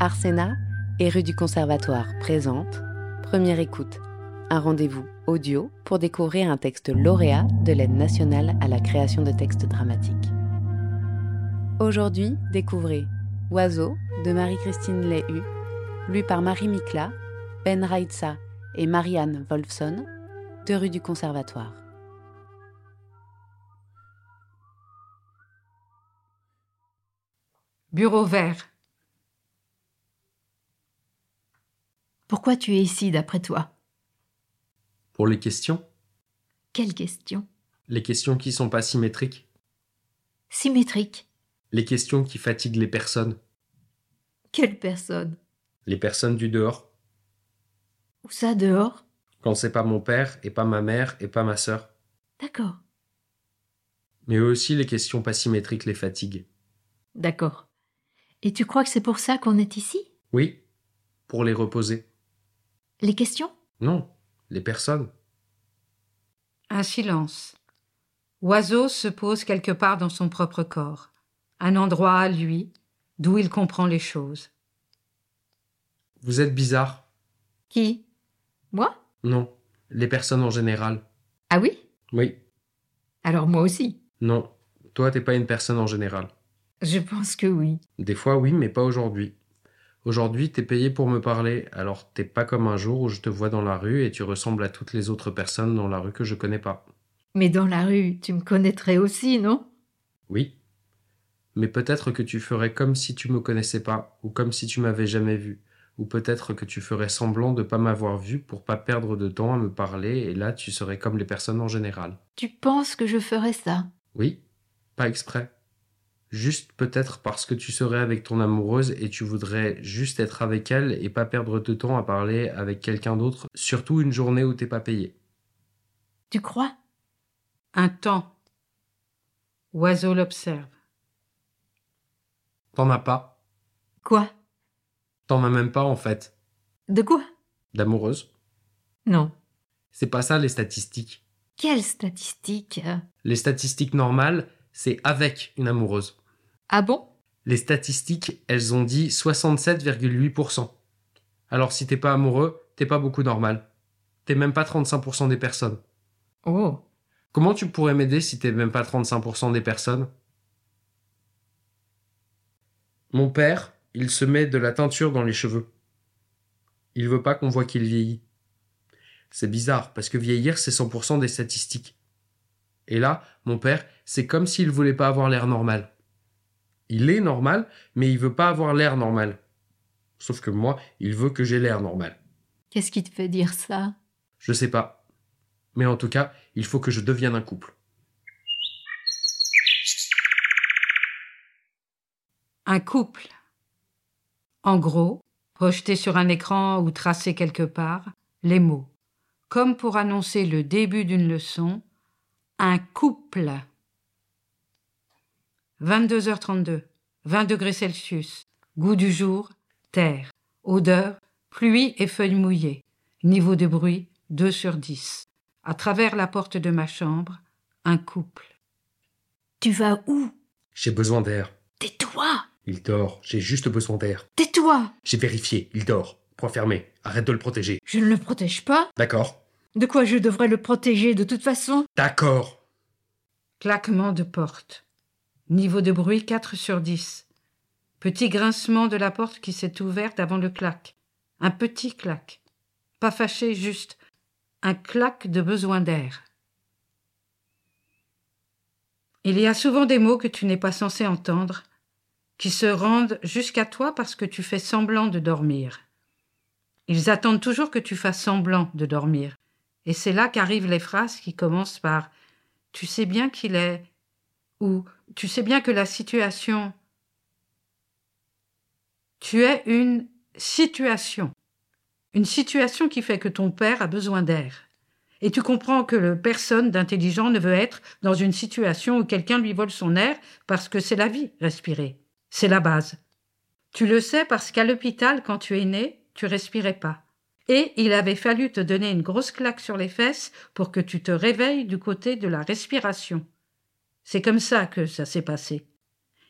Arsena et rue du Conservatoire présente Première écoute, un rendez-vous audio pour découvrir un texte lauréat de l'aide nationale à la création de textes dramatiques. Aujourd'hui, découvrez Oiseau de Marie-Christine Léhu, lu par Marie Mikla, Ben Raitsa et Marianne Wolfson, de rue du Conservatoire. Bureau vert. Pourquoi tu es ici, d'après toi? Pour les questions? Quelles questions? Les questions qui sont pas symétriques? Symétriques. Les questions qui fatiguent les personnes? Quelles personnes? Les personnes du dehors? Où ça, dehors? Quand c'est pas mon père, et pas ma mère, et pas ma sœur. D'accord, Mais eux aussi, les questions pas symétriques les fatiguent. d'accord. Et tu crois que c'est pour ça qu'on est ici? Oui. Pour les reposer. Les questions? Non, les personnes. Un silence. Oiseau se pose quelque part dans son propre corps, un endroit à lui, d'où il comprend les choses. Vous êtes bizarre Qui? Moi? Non. Les personnes en général. Ah oui? Oui. Alors moi aussi. Non. Toi, t'es pas une personne en général. Je pense que oui. Des fois, oui, mais pas aujourd'hui. Aujourd'hui, t'es payé pour me parler, alors t'es pas comme un jour où je te vois dans la rue et tu ressembles à toutes les autres personnes dans la rue que je connais pas. Mais dans la rue, tu me connaîtrais aussi, non? Oui. Mais peut-être que tu ferais comme si tu me connaissais pas, ou comme si tu m'avais jamais vu, ou peut-être que tu ferais semblant de pas m'avoir vu pour pas perdre de temps à me parler, et là tu serais comme les personnes en général. Tu penses que je ferais ça? Oui, pas exprès. Juste peut-être parce que tu serais avec ton amoureuse et tu voudrais juste être avec elle et pas perdre de temps à parler avec quelqu'un d'autre, surtout une journée où t'es pas payé. Tu crois? Un temps. Oiseau l'observe. T'en as pas. Quoi? T'en as même pas en fait. De quoi? D'amoureuse. Non. C'est pas ça les statistiques. Quelle statistique Les statistiques normales, c'est avec une amoureuse. Ah bon? Les statistiques, elles ont dit 67,8%. Alors si t'es pas amoureux, t'es pas beaucoup normal. T'es même pas 35% des personnes. Oh. Comment tu pourrais m'aider si t'es même pas 35% des personnes? Mon père, il se met de la teinture dans les cheveux. Il veut pas qu'on voit qu'il vieillit. C'est bizarre, parce que vieillir, c'est 100% des statistiques. Et là, mon père, c'est comme s'il voulait pas avoir l'air normal. Il est normal, mais il veut pas avoir l'air normal. Sauf que moi, il veut que j'ai l'air normal. Qu'est-ce qui te fait dire ça? Je sais pas. Mais en tout cas, il faut que je devienne un couple. Un couple. En gros, projeté sur un écran ou tracé quelque part, les mots. Comme pour annoncer le début d'une leçon, un couple. 22h32, 20 degrés Celsius. Goût du jour, terre. Odeur, pluie et feuilles mouillées. Niveau de bruit, 2 sur 10. À travers la porte de ma chambre, un couple. Tu vas où? J'ai besoin d'air. Tais-toi Il dort. J'ai juste besoin d'air. Tais-toi J'ai vérifié. Il dort. Point fermé. Arrête de le protéger. Je ne le protège pas D'accord. De quoi je devrais le protéger de toute façon? D'accord. Claquement de porte. Niveau de bruit 4 sur 10. Petit grincement de la porte qui s'est ouverte avant le clac. Un petit clac. Pas fâché, juste un clac de besoin d'air. Il y a souvent des mots que tu n'es pas censé entendre, qui se rendent jusqu'à toi parce que tu fais semblant de dormir. Ils attendent toujours que tu fasses semblant de dormir. Et c'est là qu'arrivent les phrases qui commencent par Tu sais bien qu'il est ou Tu sais bien que la situation. Tu es une situation. Une situation qui fait que ton père a besoin d'air. Et tu comprends que personne d'intelligent ne veut être dans une situation où quelqu'un lui vole son air parce que c'est la vie, respirer. C'est la base. Tu le sais parce qu'à l'hôpital, quand tu es né, tu respirais pas. Et il avait fallu te donner une grosse claque sur les fesses pour que tu te réveilles du côté de la respiration. C'est comme ça que ça s'est passé.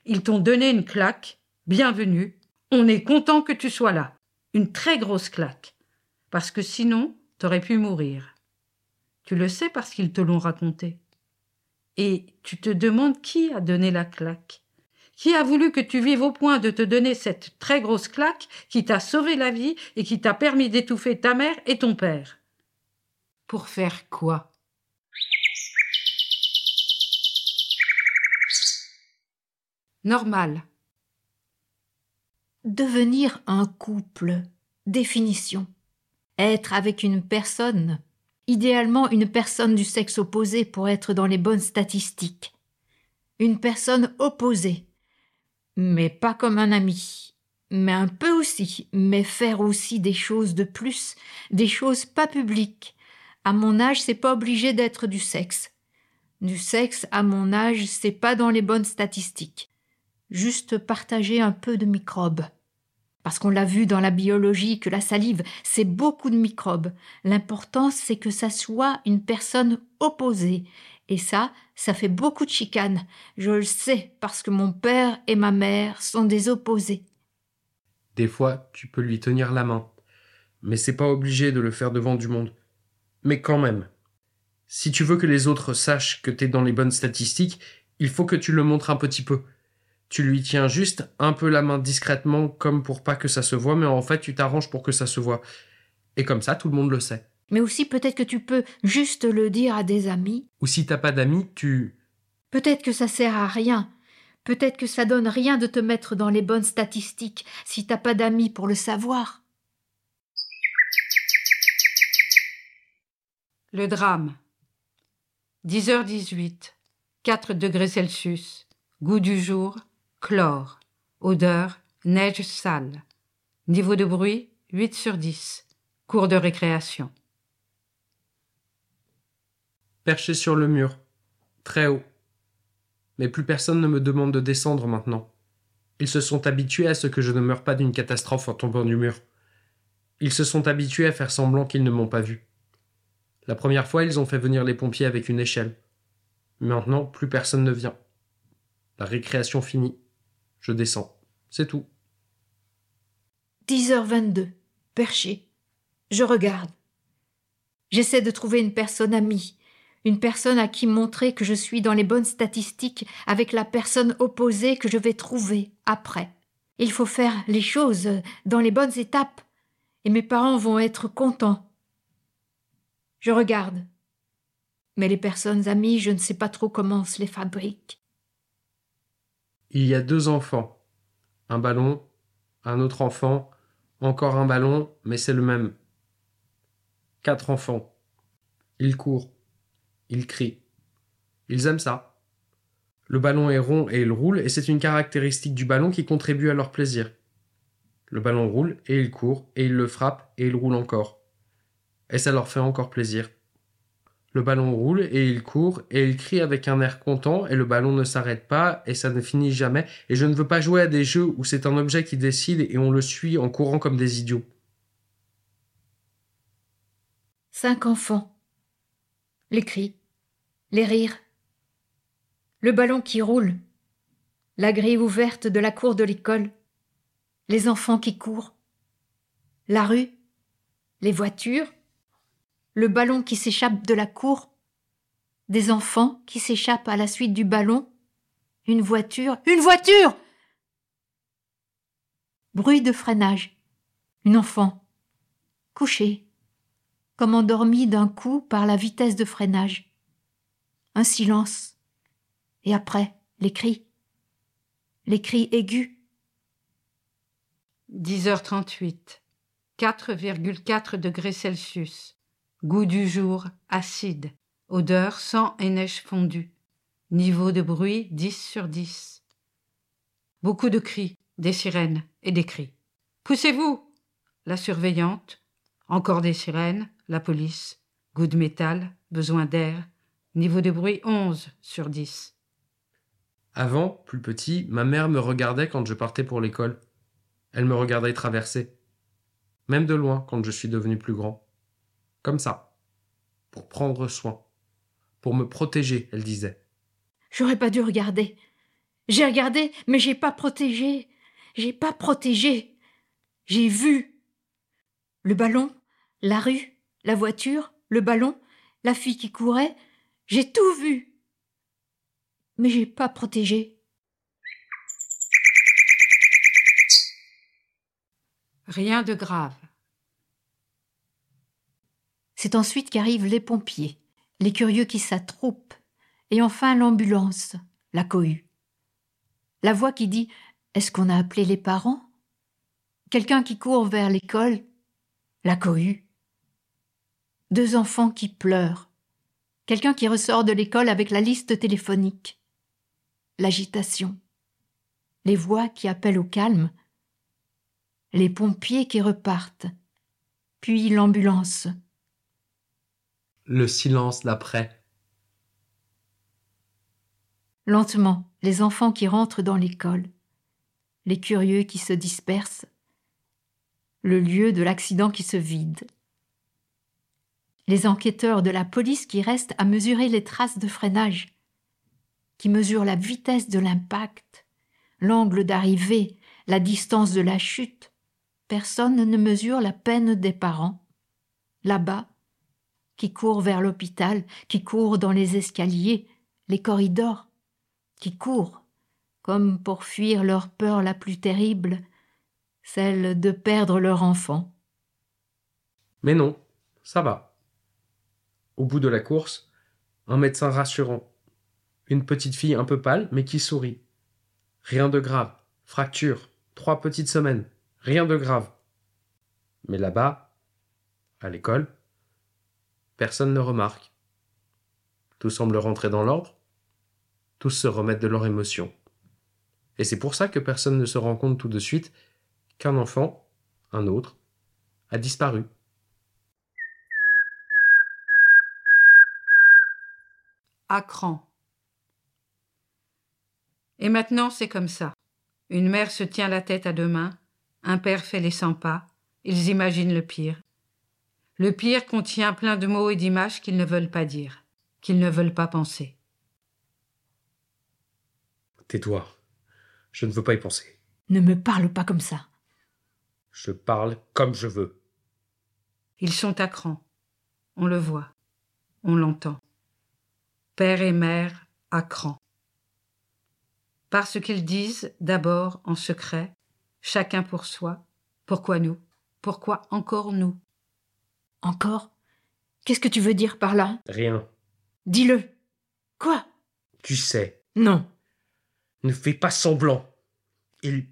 Ils t'ont donné une claque, bienvenue, On est content que tu sois là. Une très grosse claque. Parce que sinon, t'aurais pu mourir. Tu le sais parce qu'ils te l'ont raconté. Et tu te demandes qui a donné la claque. Qui a voulu que tu vives au point de te donner cette très grosse claque qui t'a sauvé la vie et qui t'a permis d'étouffer ta mère et ton père? Pour faire quoi? Normal. Devenir un couple. Définition. Être avec une personne, idéalement une personne du sexe opposé pour être dans les bonnes statistiques. Une personne opposée, mais pas comme un ami, mais un peu aussi, mais faire aussi des choses de plus, des choses pas publiques. À mon âge, c'est pas obligé d'être du sexe. Du sexe, à mon âge, c'est pas dans les bonnes statistiques. Juste partager un peu de microbes parce qu'on l'a vu dans la biologie que la salive, c'est beaucoup de microbes. L'important, c'est que ça soit une personne opposée. Et ça, ça fait beaucoup de chicanes. Je le sais, parce que mon père et ma mère sont des opposés. Des fois, tu peux lui tenir la main. Mais c'est pas obligé de le faire devant du monde. Mais quand même. Si tu veux que les autres sachent que t'es dans les bonnes statistiques, il faut que tu le montres un petit peu. Tu lui tiens juste un peu la main discrètement, comme pour pas que ça se voit, mais en fait, tu t'arranges pour que ça se voit. Et comme ça, tout le monde le sait. Mais aussi, peut-être que tu peux juste le dire à des amis. Ou si t'as pas d'amis, tu. Peut-être que ça sert à rien. Peut-être que ça donne rien de te mettre dans les bonnes statistiques si t'as pas d'amis pour le savoir. Le drame. 10h18. 4 degrés Celsius. Goût du jour, Chlore. Odeur, neige sale. Niveau de bruit, 8 sur 10. Cours de récréation. Perché sur le mur. Très haut. Mais plus personne ne me demande de descendre maintenant. Ils se sont habitués à ce que je ne meure pas d'une catastrophe en tombant du mur. Ils se sont habitués à faire semblant qu'ils ne m'ont pas vu. La première fois, ils ont fait venir les pompiers avec une échelle. Maintenant, plus personne ne vient. La récréation finie. Je descends. C'est tout. 10h22. Perché. Je regarde. J'essaie de trouver une personne amie, une personne à qui montrer que je suis dans les bonnes statistiques avec la personne opposée que je vais trouver après. Il faut faire les choses dans les bonnes étapes, et mes parents vont être contents. Je regarde. Mais les personnes amies, je ne sais pas trop comment on se les fabrique. Il y a deux enfants. Un ballon, un autre enfant, encore un ballon, mais c'est le même. Quatre enfants. Ils courent. Ils crient. Ils aiment ça. Le ballon est rond et il roule, et c'est une caractéristique du ballon qui contribue à leur plaisir. Le ballon roule, et il court, et il le frappe, et il roule encore. Et ça leur fait encore plaisir. Le ballon roule et il court et il crie avec un air content et le ballon ne s'arrête pas et ça ne finit jamais. Et je ne veux pas jouer à des jeux où c'est un objet qui décide et on le suit en courant comme des idiots. Cinq enfants. Les cris, les rires, le ballon qui roule, la grille ouverte de la cour de l'école, les enfants qui courent, la rue, les voitures, le ballon qui s'échappe de la cour, des enfants qui s'échappent à la suite du ballon, une voiture, une voiture Bruit de freinage, une enfant, couchée, comme endormie d'un coup par la vitesse de freinage. Un silence, et après les cris, les cris aigus. 10h38, 4,4 degrés Celsius. Goût du jour, acide. Odeur, sang et neige fondue. Niveau de bruit, 10 sur 10. Beaucoup de cris, des sirènes et des cris. Poussez-vous La surveillante. Encore des sirènes, la police. Goût de métal, besoin d'air. Niveau de bruit, 11 sur 10. Avant, plus petit, ma mère me regardait quand je partais pour l'école. Elle me regardait traverser. Même de loin quand je suis devenu plus grand. Comme ça. Pour prendre soin. Pour me protéger, elle disait. J'aurais pas dû regarder. J'ai regardé, mais j'ai pas protégé. J'ai pas protégé. J'ai vu. Le ballon, la rue, la voiture, le ballon, la fille qui courait, j'ai tout vu. Mais j'ai pas protégé. Rien de grave. C'est ensuite qu'arrivent les pompiers, les curieux qui s'attroupent, et enfin l'ambulance, la cohue. La voix qui dit Est-ce qu'on a appelé les parents? Quelqu'un qui court vers l'école, la cohue. Deux enfants qui pleurent. Quelqu'un qui ressort de l'école avec la liste téléphonique. L'agitation. Les voix qui appellent au calme. Les pompiers qui repartent. Puis l'ambulance. Le silence d'après. Lentement, les enfants qui rentrent dans l'école. Les curieux qui se dispersent. Le lieu de l'accident qui se vide les enquêteurs de la police qui restent à mesurer les traces de freinage, qui mesurent la vitesse de l'impact, l'angle d'arrivée, la distance de la chute. Personne ne mesure la peine des parents. Là-bas, qui courent vers l'hôpital, qui courent dans les escaliers, les corridors, qui courent, comme pour fuir leur peur la plus terrible, celle de perdre leur enfant. Mais non, ça va. Au bout de la course, un médecin rassurant. Une petite fille un peu pâle, mais qui sourit. Rien de grave. Fracture. Trois petites semaines. Rien de grave. Mais là-bas, à l'école, personne ne remarque. Tout semble rentrer dans l'ordre. Tous se remettent de leur émotion. Et c'est pour ça que personne ne se rend compte tout de suite qu'un enfant, un autre, a disparu. À Et maintenant, c'est comme ça. Une mère se tient la tête à deux mains, un père fait les cent pas, ils imaginent le pire. Le pire contient plein de mots et d'images qu'ils ne veulent pas dire, qu'ils ne veulent pas penser. Tais-toi. Je ne veux pas y penser. Ne me parle pas comme ça. Je parle comme je veux. Ils sont à cran. On le voit. On l'entend père et mère à cran. Parce qu'ils disent d'abord en secret, chacun pour soi, pourquoi nous, pourquoi encore nous Encore? Qu'est-ce que tu veux dire par là? Rien. Dis-le. Quoi? Tu sais. Non. Ne fais pas semblant. Il.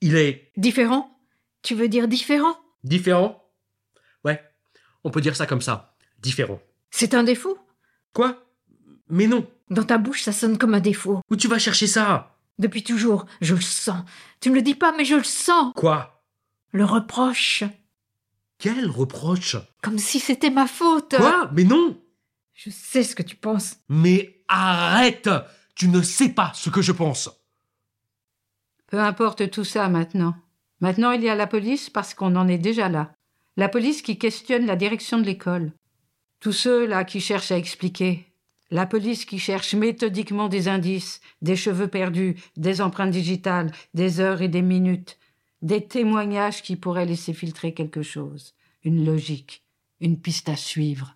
Il est. Différent? Tu veux dire différent? Différent? Ouais, on peut dire ça comme ça. Différent. C'est un défaut? Quoi? Mais non. Dans ta bouche, ça sonne comme un défaut. Où tu vas chercher ça? Depuis toujours, je le sens. Tu me le dis pas, mais je le sens. Quoi? Le reproche. Quel reproche? Comme si c'était ma faute. Quoi? Mais non Je sais ce que tu penses. Mais arrête Tu ne sais pas ce que je pense. Peu importe tout ça maintenant. Maintenant, il y a la police parce qu'on en est déjà là. La police qui questionne la direction de l'école. Tous ceux là qui cherchent à expliquer, la police qui cherche méthodiquement des indices, des cheveux perdus, des empreintes digitales, des heures et des minutes, des témoignages qui pourraient laisser filtrer quelque chose, une logique, une piste à suivre.